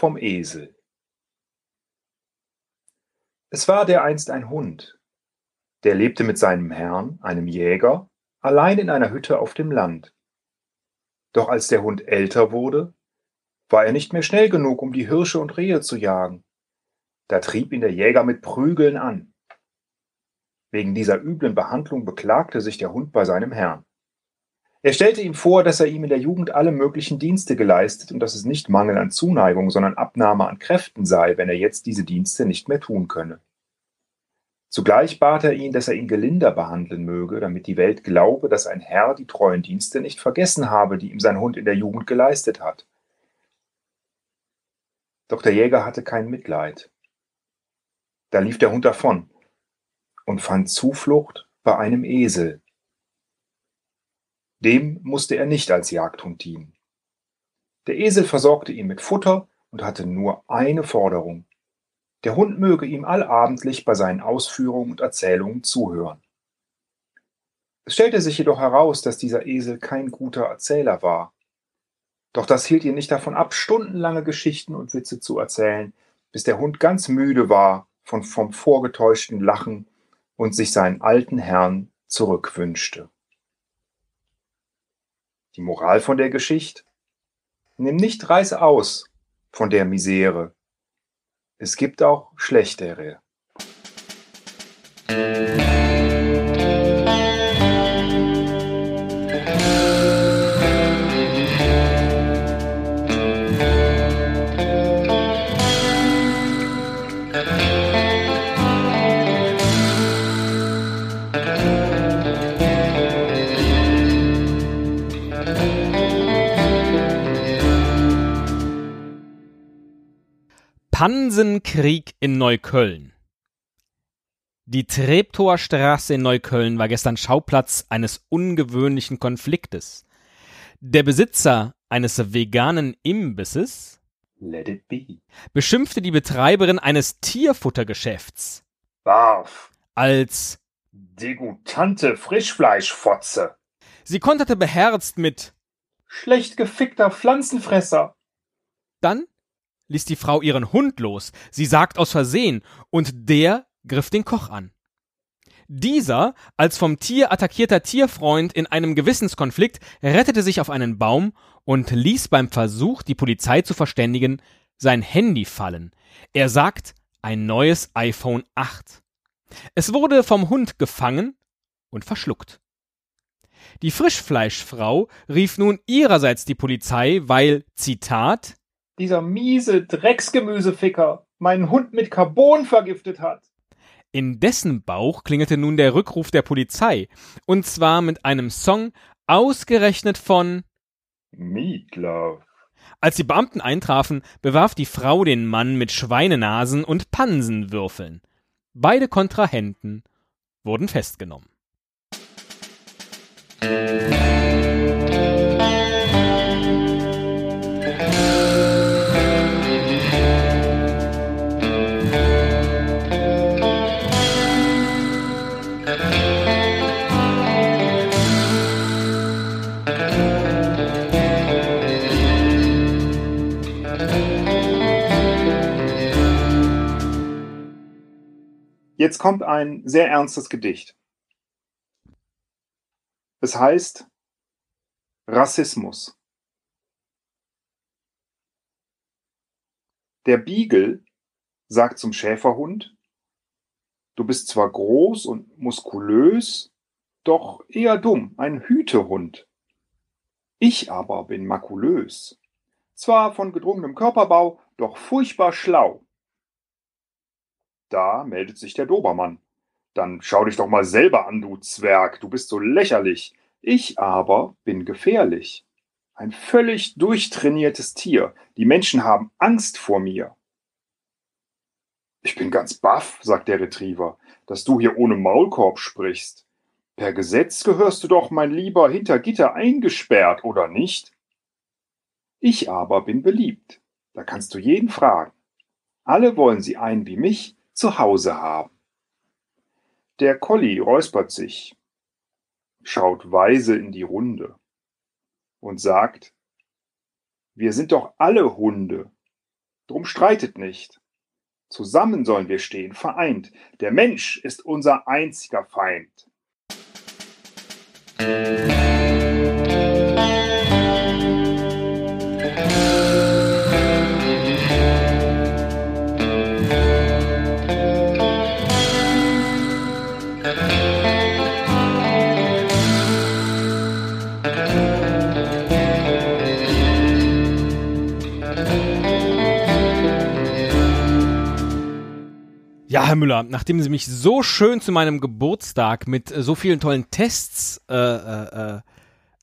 vom Esel. Es war dereinst ein Hund, der lebte mit seinem Herrn, einem Jäger, allein in einer Hütte auf dem Land. Doch als der Hund älter wurde, war er nicht mehr schnell genug, um die Hirsche und Rehe zu jagen. Da trieb ihn der Jäger mit Prügeln an. Wegen dieser üblen Behandlung beklagte sich der Hund bei seinem Herrn. Er stellte ihm vor, dass er ihm in der Jugend alle möglichen Dienste geleistet und dass es nicht Mangel an Zuneigung, sondern Abnahme an Kräften sei, wenn er jetzt diese Dienste nicht mehr tun könne. Zugleich bat er ihn, dass er ihn gelinder behandeln möge, damit die Welt glaube, dass ein Herr die treuen Dienste nicht vergessen habe, die ihm sein Hund in der Jugend geleistet hat. Doch der Jäger hatte kein Mitleid. Da lief der Hund davon und fand Zuflucht bei einem Esel, dem musste er nicht als Jagdhund dienen. Der Esel versorgte ihn mit Futter und hatte nur eine Forderung. Der Hund möge ihm allabendlich bei seinen Ausführungen und Erzählungen zuhören. Es stellte sich jedoch heraus, dass dieser Esel kein guter Erzähler war. Doch das hielt ihn nicht davon ab, stundenlange Geschichten und Witze zu erzählen, bis der Hund ganz müde war von, vom vorgetäuschten Lachen und sich seinen alten Herrn zurückwünschte. Die Moral von der Geschichte? Nimm nicht Reis aus von der Misere. Es gibt auch schlechtere. Pansenkrieg in Neukölln. Die Treptower in Neukölln war gestern Schauplatz eines ungewöhnlichen Konfliktes. Der Besitzer eines veganen Imbisses Let it be. beschimpfte die Betreiberin eines Tierfuttergeschäfts Barf. als Degutante Frischfleischfotze. sie konterte beherzt mit Schlecht gefickter Pflanzenfresser. Dann ließ die Frau ihren Hund los, sie sagt aus Versehen, und der griff den Koch an. Dieser, als vom Tier attackierter Tierfreund in einem Gewissenskonflikt, rettete sich auf einen Baum und ließ beim Versuch, die Polizei zu verständigen, sein Handy fallen. Er sagt, ein neues iPhone 8. Es wurde vom Hund gefangen und verschluckt. Die Frischfleischfrau rief nun ihrerseits die Polizei, weil, Zitat, Dieser miese Drecksgemüseficker meinen Hund mit Carbon vergiftet hat. In dessen Bauch klingelte nun der Rückruf der Polizei, und zwar mit einem Song ausgerechnet von Meatloaf. Als die Beamten eintrafen, bewarf die Frau den Mann mit Schweinenasen und Pansenwürfeln. Beide Kontrahenten wurden festgenommen. Jetzt kommt ein sehr ernstes Gedicht. Es heißt Rassismus. Der Beagle sagt zum Schäferhund, du bist zwar groß und muskulös, doch eher dumm, ein Hütehund. Ich aber bin makulös, zwar von gedrungenem Körperbau, doch furchtbar schlau. Da meldet sich der Dobermann. Dann schau dich doch mal selber an, du Zwerg, du bist so lächerlich. Ich aber bin gefährlich. Ein völlig durchtrainiertes Tier. Die Menschen haben Angst vor mir. Ich bin ganz baff, sagt der Retriever, dass du hier ohne Maulkorb sprichst. Per Gesetz gehörst du doch, mein Lieber, hinter Gitter eingesperrt, oder nicht? Ich aber bin beliebt. Da kannst du jeden fragen. Alle wollen sie einen wie mich zu Hause haben. Der Colli räuspert sich, schaut weise in die Runde. und sagt, wir sind doch alle Hunde. Drum streitet nicht. Zusammen sollen wir stehen, vereint. Der Mensch ist unser einziger Feind. Herr Müller, nachdem Sie mich so schön zu meinem Geburtstag mit äh, so vielen tollen Tests äh, äh, äh,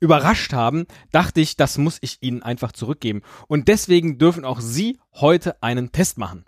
überrascht haben, dachte ich, das muss ich Ihnen einfach zurückgeben. Und deswegen dürfen auch Sie heute einen Test machen.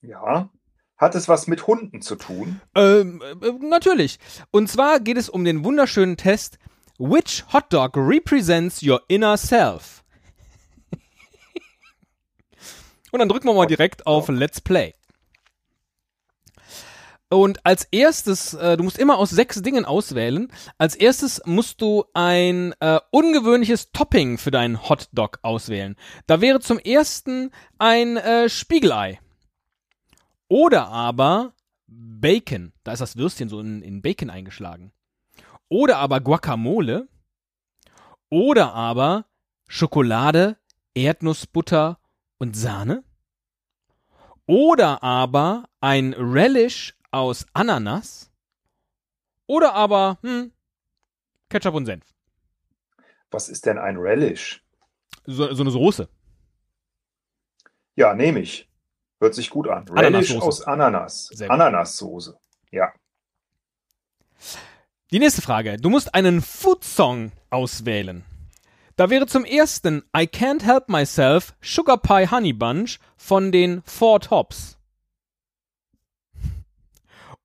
Ja. Hat es was mit Hunden zu tun? Ähm, äh, natürlich. Und zwar geht es um den wunderschönen Test Which Hot Dog represents your inner self? Und dann drücken wir mal direkt auf Let's Play. Und als erstes, äh, du musst immer aus sechs Dingen auswählen. Als erstes musst du ein äh, ungewöhnliches Topping für deinen Hotdog auswählen. Da wäre zum ersten ein äh, Spiegelei. Oder aber Bacon. Da ist das Würstchen so in, in Bacon eingeschlagen. Oder aber Guacamole. Oder aber Schokolade, Erdnussbutter und Sahne. Oder aber ein Relish aus Ananas oder aber hm, Ketchup und Senf. Was ist denn ein Relish? So, so eine Soße. Ja, nehme ich. Hört sich gut an. Relish aus Ananas. Ananassoße. Ja. Die nächste Frage. Du musst einen Food-Song auswählen. Da wäre zum ersten I Can't Help Myself Sugar Pie Honey Bunch von den Four Tops.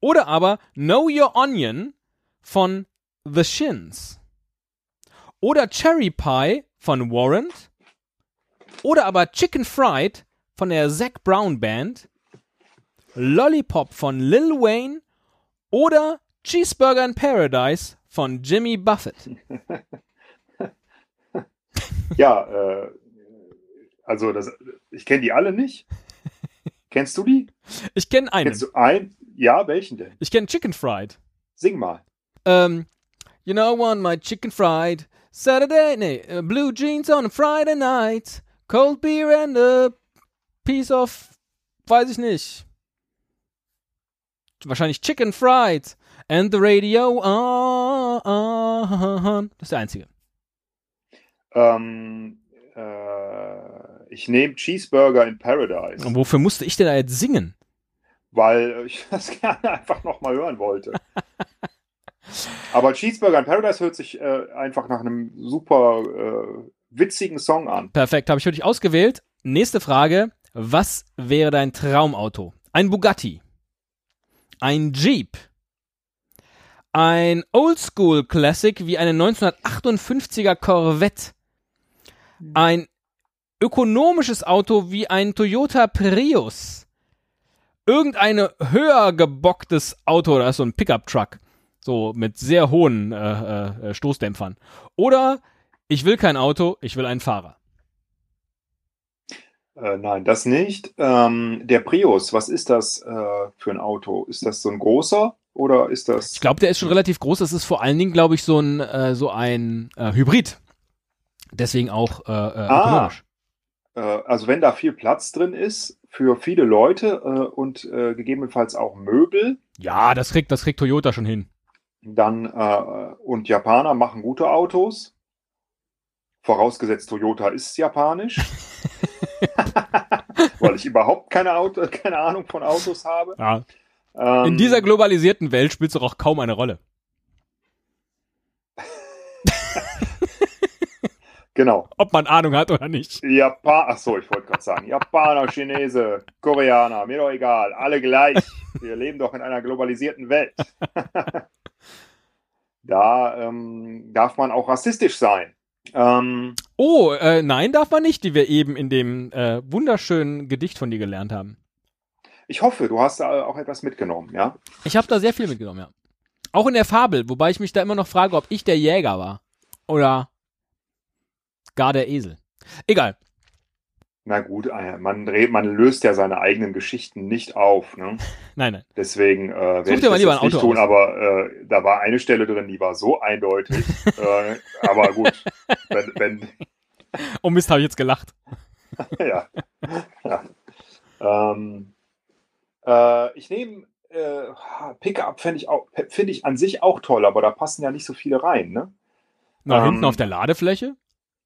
Oder aber Know Your Onion von The Shins. Oder Cherry Pie von Warrant. Oder aber Chicken Fried von der Zac Brown Band. Lollipop von Lil Wayne. Oder Cheeseburger in Paradise von Jimmy Buffett. ja, äh, also das, ich kenne die alle nicht. Kennst du die? Ich kenne einen. Kennst du einen? Ja, welchen denn? Ich kenne Chicken Fried. Sing mal. Ähm, you know, I want my chicken fried. Saturday, nee, uh, blue jeans on a Friday night. Cold beer and a piece of, weiß ich nicht. Wahrscheinlich Chicken Fried. And the radio on. Das ist der einzige. Ähm, äh, ich nehme Cheeseburger in Paradise. Und wofür musste ich denn da jetzt singen? Weil ich das gerne einfach nochmal hören wollte. Aber Cheeseburger in Paradise hört sich äh, einfach nach einem super äh, witzigen Song an. Perfekt, habe ich für dich ausgewählt. Nächste Frage. Was wäre dein Traumauto? Ein Bugatti. Ein Jeep. Ein Oldschool Classic wie eine 1958er Corvette. Ein ökonomisches Auto wie ein Toyota Prius irgendeine höher gebocktes Auto, da ist so ein Pickup-Truck, so mit sehr hohen äh, äh, Stoßdämpfern. Oder ich will kein Auto, ich will einen Fahrer. Äh, nein, das nicht. Ähm, der Prius, was ist das äh, für ein Auto? Ist das so ein großer oder ist das? Ich glaube, der ist schon relativ groß. Das ist vor allen Dingen, glaube ich, so ein äh, so ein äh, Hybrid. Deswegen auch ah, ökonomisch. also wenn da viel Platz drin ist, für viele Leute äh, und äh, gegebenenfalls auch Möbel. Ja, das kriegt, das kriegt Toyota schon hin. Dann äh, und Japaner machen gute Autos. Vorausgesetzt Toyota ist japanisch. Weil ich überhaupt keine, Auto, keine Ahnung von Autos habe. Ja. Ähm, In dieser globalisierten Welt spielt es doch auch kaum eine Rolle. Genau. Ob man Ahnung hat oder nicht. Japan, ach so, ich wollte gerade sagen, Japaner, Chinese, Koreaner, mir doch egal, alle gleich. Wir leben doch in einer globalisierten Welt. da ähm, darf man auch rassistisch sein. Ähm, oh, äh, nein, darf man nicht, die wir eben in dem äh, wunderschönen Gedicht von dir gelernt haben. Ich hoffe, du hast da auch etwas mitgenommen, ja? Ich habe da sehr viel mitgenommen, ja. Auch in der Fabel, wobei ich mich da immer noch frage, ob ich der Jäger war. Oder gar der Esel. Egal. Na gut, äh, man, man löst ja seine eigenen Geschichten nicht auf. Ne? Nein, nein. Deswegen äh, werde ich das nicht Auto tun, aus. aber äh, da war eine Stelle drin, die war so eindeutig. äh, aber gut, wenn, wenn Oh Mist, habe ich jetzt gelacht. ja. ja. Ähm, äh, ich nehme äh, Pickup finde ich auch finde ich an sich auch toll, aber da passen ja nicht so viele rein, ne? Na, Ähm, hinten auf der Ladefläche?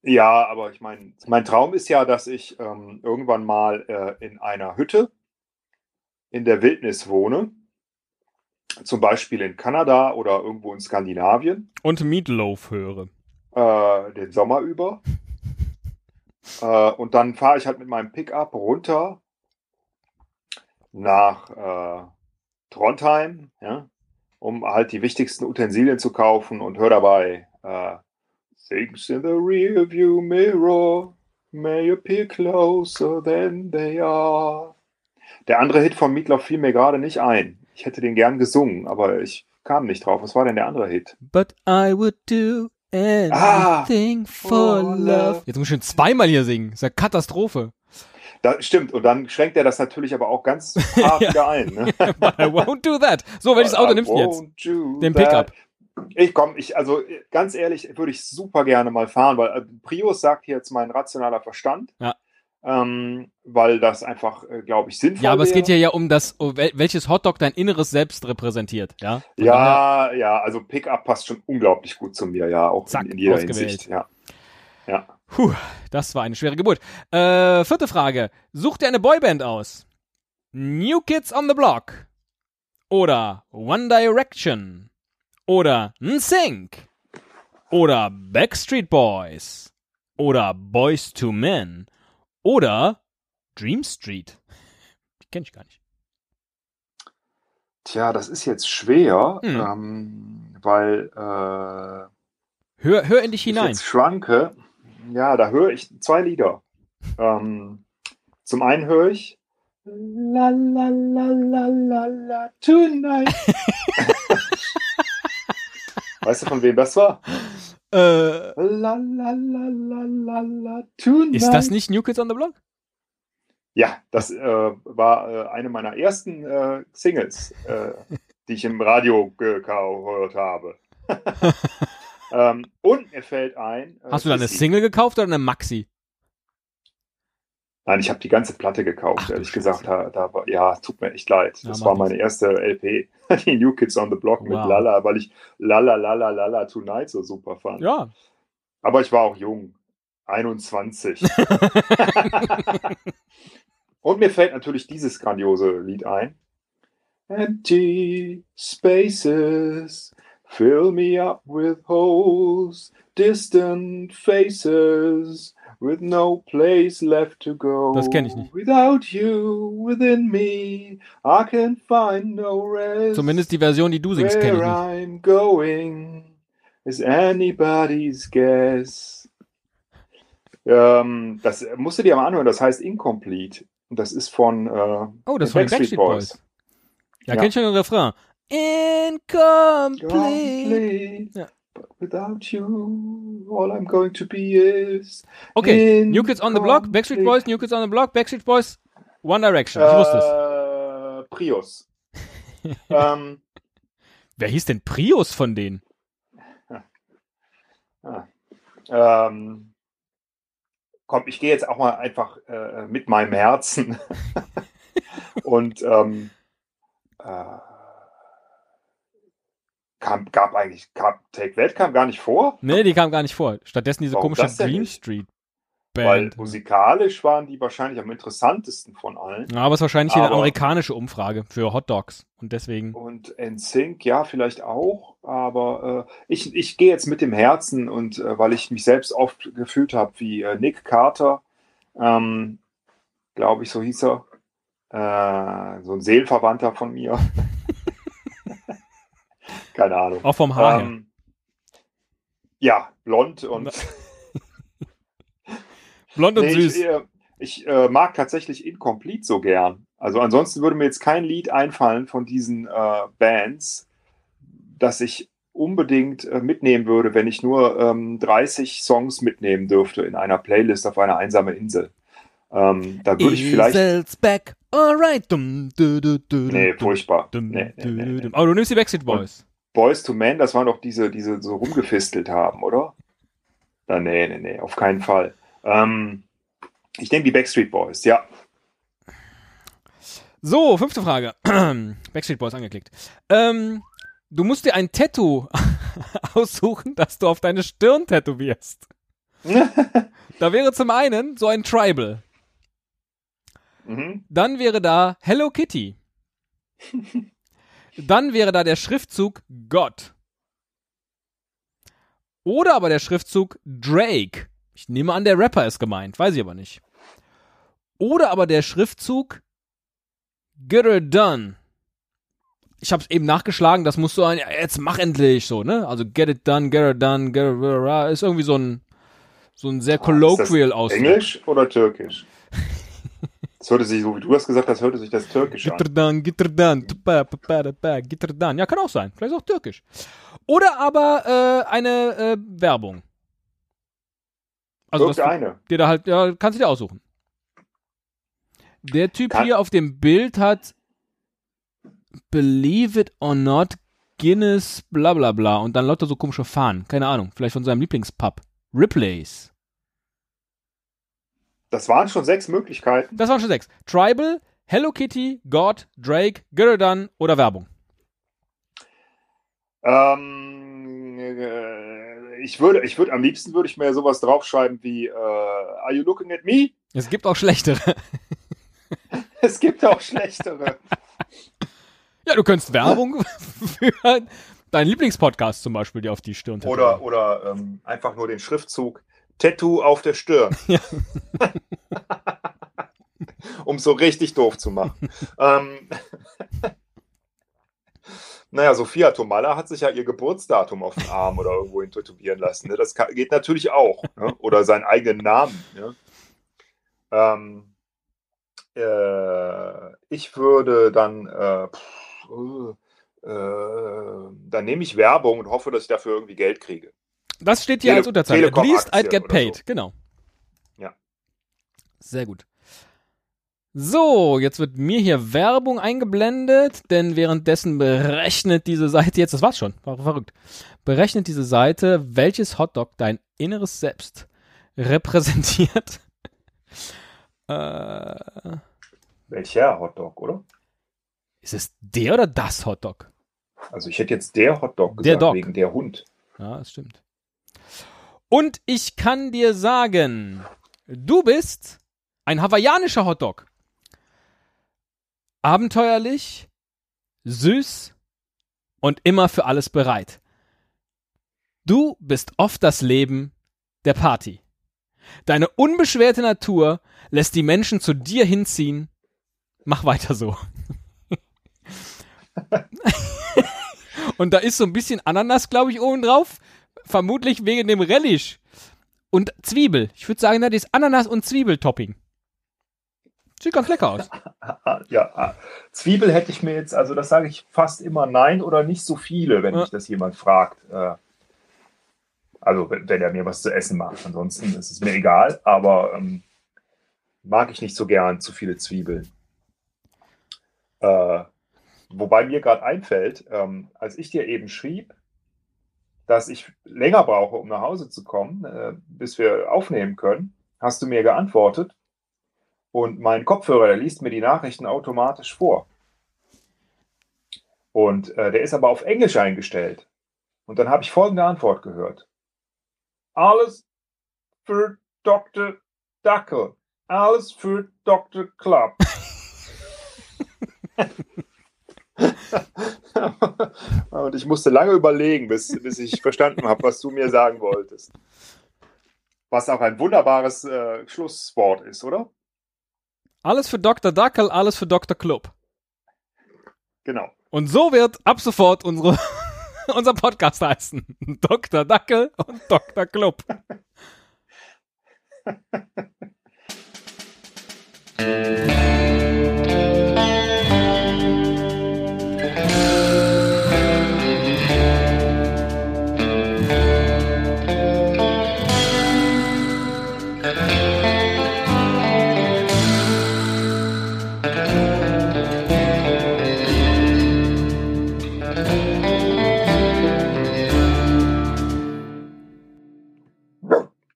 Ja, aber ich meine, mein Traum ist ja, dass ich ähm, irgendwann mal äh, in einer Hütte in der Wildnis wohne. Zum Beispiel in Kanada oder irgendwo in Skandinavien, Und Meatloaf höre. äh, den Sommer über. Äh, und dann fahre ich halt mit meinem Pickup runter nach äh, Trondheim, ja, um halt die wichtigsten Utensilien zu kaufen und höre dabei äh, Things in the rearview mirror may appear closer than they are. Der andere Hit von Meatloaf fiel mir gerade nicht ein. Ich hätte den gern gesungen, aber ich kam nicht drauf. Was war denn der andere Hit? But I would do Ah, anything for for love. love. Jetzt muss ich schon zweimal hier singen. Das ist ja Katastrophe. Da, stimmt, und dann schränkt er das natürlich aber auch ganz hart Ja. wieder ein. Ne? But I won't do that. So, welches Auto I nimmst du jetzt? Den that. Pickup. Ich komm, ich, also ganz ehrlich, würde ich super gerne mal fahren, weil äh, Prius sagt hier jetzt mein rationaler Verstand. Ja. Ähm, weil das einfach, äh, glaube ich, sinnvoll Ja, aber es wäre. geht hier ja um das, um wel- welches Hotdog dein inneres Selbst repräsentiert. Ja, Von Ja, ja, also Pickup passt schon unglaublich gut zu mir, ja, auch Zack, in, in jeder ausgewählt. Hinsicht. Ja. ja. Puh, das war eine schwere Geburt. Äh, vierte Frage. Such dir eine Boyband aus. New Kids on the Block. Oder One Direction. Oder NSYNC. Oder Backstreet Boys. Oder Boys to Men. Oder Dream Street. Die kenn ich gar nicht. Tja, das ist jetzt schwer, Hm. ähm, weil äh, Hör, hör in dich ich hinein. jetzt schwanke. Ja, da höre ich zwei Lieder. Ähm, zum einen höre ich La la la la la la tonight. weißt du, von wem das war? Äh, La la la ist das nicht New Kids on the Block? Ja, das äh, war äh, eine meiner ersten äh, Singles, äh, die ich im Radio gehört habe. ähm, und mir fällt ein. äh, Hast du da eine. Single gekauft oder eine Maxi? Nein, ich habe die ganze Platte gekauft, Ach, ehrlich gesagt. Da, da war, ja, tut mir echt leid. Ja, Das war meine erste LP, die New Kids on the Block mit Wow. Lala, weil ich Lala Lala Lala Tonight so super fand. Ja. Aber ich war auch jung. 21. Und mir fällt natürlich dieses grandiose Lied ein. Empty spaces fill me up with holes, distant faces with no place left to go. Das kenn ich nicht. Without you within me, I can find no rest. Zumindest die Version, die du singst, kenne ich Where nicht. I'm going is anybody's guess. Ähm, das musst du dir mal anhören, das heißt Incomplete. Und das ist von äh, Oh, das von den Backstreet Boys. Ja, Ja. kenn ich schon den Refrain. Incomplete. Complete. Ja. Without you, all I'm going to be is. Okay, New Kids on the Block, Backstreet Boys, New Kids on the Block, Backstreet Boys, One Direction. Ich wusste es. Äh, Prius. ähm, Wer hieß denn Prius von denen? ähm, komm, ich gehe jetzt auch mal einfach äh, mit meinem Herzen. Und ähm, äh, kam, gab eigentlich, kam, Take That kam gar nicht vor, Nee, die kam gar nicht vor. Stattdessen diese Warum komische Dream? Street weil Band. musikalisch waren die wahrscheinlich am interessantesten von allen. Ja, aber es ist wahrscheinlich hier eine Aber- amerikanische Umfrage für Hot Dogs. Und deswegen. Und NSYNC, ja, vielleicht auch, aber äh, ich, ich gehe jetzt mit dem Herzen und äh, weil ich mich selbst oft gefühlt habe wie äh, Nick Carter, ähm, glaube ich, so hieß er, äh, so ein Seelenverwandter von mir. Keine Ahnung. Auch vom Haar her. Ähm, ja, blond und Blond und Nee, süß. Ich, äh, ich äh, mag tatsächlich Incomplete so gern. Also ansonsten würde mir jetzt kein Lied einfallen von diesen äh, Bands, das ich unbedingt äh, mitnehmen würde, wenn ich nur ähm, 30 Songs mitnehmen dürfte in einer Playlist auf einer einsamen Insel. Ähm, da würde ich vielleicht. Esel's back, alright. Dum, du, du, du, Nee, furchtbar. dum, Nee, nee, du, nee. Aber du nimmst die Backstreet Boys. Boys to Men, das waren doch diese, diese so rumgefistelt haben, oder? Na, nee, nee, nee, auf keinen Fall. Ähm, ich nehme die Backstreet Boys, ja. So, fünfte Frage. Backstreet Boys angeklickt. Ähm, du musst dir ein Tattoo aussuchen, das du auf deine Stirn tätowierst. Da wäre zum einen so ein Tribal. mhm. Dann wäre da Hello Kitty. Dann wäre da der Schriftzug Gott. Oder aber der Schriftzug Drake. Ich nehme an, der Rapper ist gemeint, weiß ich aber nicht. Oder aber der Schriftzug Get it done. Ich habe es eben nachgeschlagen, das muss so ein, jetzt mach endlich so, ne? Also get it done, get it done, get it, ist irgendwie so ein, so ein sehr colloquial aus. Englisch oder Türkisch? Das hörte sich, so wie du das gesagt hast, hörte sich das Türkisch an. Gitterdan, Gitterdan, Gitterdan. Ja, kann auch sein. Vielleicht auch türkisch. Oder aber äh, eine äh, Werbung. Also Irgendeine. dir da halt, ja, kannst du dir aussuchen. Der Typ Kann- hier auf dem Bild hat Believe it or not, Guinness, bla bla bla. Und dann lauter so komische Fahnen. Keine Ahnung. Vielleicht von seinem Lieblingspub. Ripley's. Das waren schon sechs Möglichkeiten. Das waren schon sechs. Tribal, Hello Kitty, God, Drake, Gildan oder Werbung. Ähm, äh, ich würde, ich würde, am liebsten würde ich mir sowas draufschreiben wie äh, Are you looking at me? Es gibt auch schlechtere. Es gibt auch schlechtere. Ja, du könntest Werbung für deinen Lieblingspodcast zum Beispiel dir auf die Stirn Oder, oder ähm, einfach nur den Schriftzug Tattoo auf der Stirn. Ja. um es so richtig doof zu machen. ähm, naja, Sophia Tomalla hat sich ja ihr Geburtsdatum auf den Arm oder irgendwo hin tätowieren lassen. Ne? Das kann, geht natürlich auch. Ne? Oder seinen eigenen Namen. Ne? Ähm, äh, ich würde dann, äh, pff, äh, äh, dann nehme ich Werbung und hoffe, dass ich dafür irgendwie Geld kriege. Das steht hier Tele- als Unterzeile. At least I'd get paid. so. Genau. Ja. Sehr gut. So, jetzt wird mir hier Werbung eingeblendet, denn währenddessen berechnet diese Seite, jetzt, das war's schon, war verrückt, berechnet diese Seite, welches Hotdog dein inneres Selbst repräsentiert. äh, Welcher Hotdog, oder? ist es der oder das Hotdog? Also ich hätte jetzt der Hotdog gesagt, Der wegen der Hund. Ja, das stimmt. Und ich kann dir sagen, du bist ein hawaiianischer Hotdog. Abenteuerlich, süß und immer für alles bereit. Du bist oft das Leben der Party. Deine unbeschwerte Natur lässt die Menschen zu dir hinziehen. Mach weiter so. und da ist so ein bisschen Ananas, glaube ich, oben drauf. Vermutlich wegen dem Relish. Und Zwiebel. Ich würde sagen, das ist Ananas und Zwiebeltopping. Sieht ganz lecker aus. Ja, ah. Zwiebel hätte ich mir jetzt, also das sage ich fast immer nein oder nicht so viele, wenn Ja. mich das jemand fragt. Äh, Also wenn, wenn er mir was zu essen macht. Ansonsten ist es mir egal, aber ähm, mag ich nicht so gern zu viele Zwiebeln. Äh, wobei mir gerade einfällt, ähm, als ich dir eben schrieb, dass ich länger brauche, um nach Hause zu kommen, äh, bis wir aufnehmen können, hast du mir geantwortet. Und mein Kopfhörer, der liest mir die Nachrichten automatisch vor. Und äh, der ist aber auf Englisch eingestellt. Und dann habe ich folgende Antwort gehört. Alles für Dr. Dackel. Alles für Dr. Club. Und ich musste lange überlegen, bis, bis ich verstanden habe, was du mir sagen wolltest. Was auch ein wunderbares äh, Schlusswort ist, oder? Alles für Dr. Dackel, alles für Dr. Club. Genau. Und so wird ab sofort unsere, unser Podcast heißen. Dr. Dackel und Dr. Club.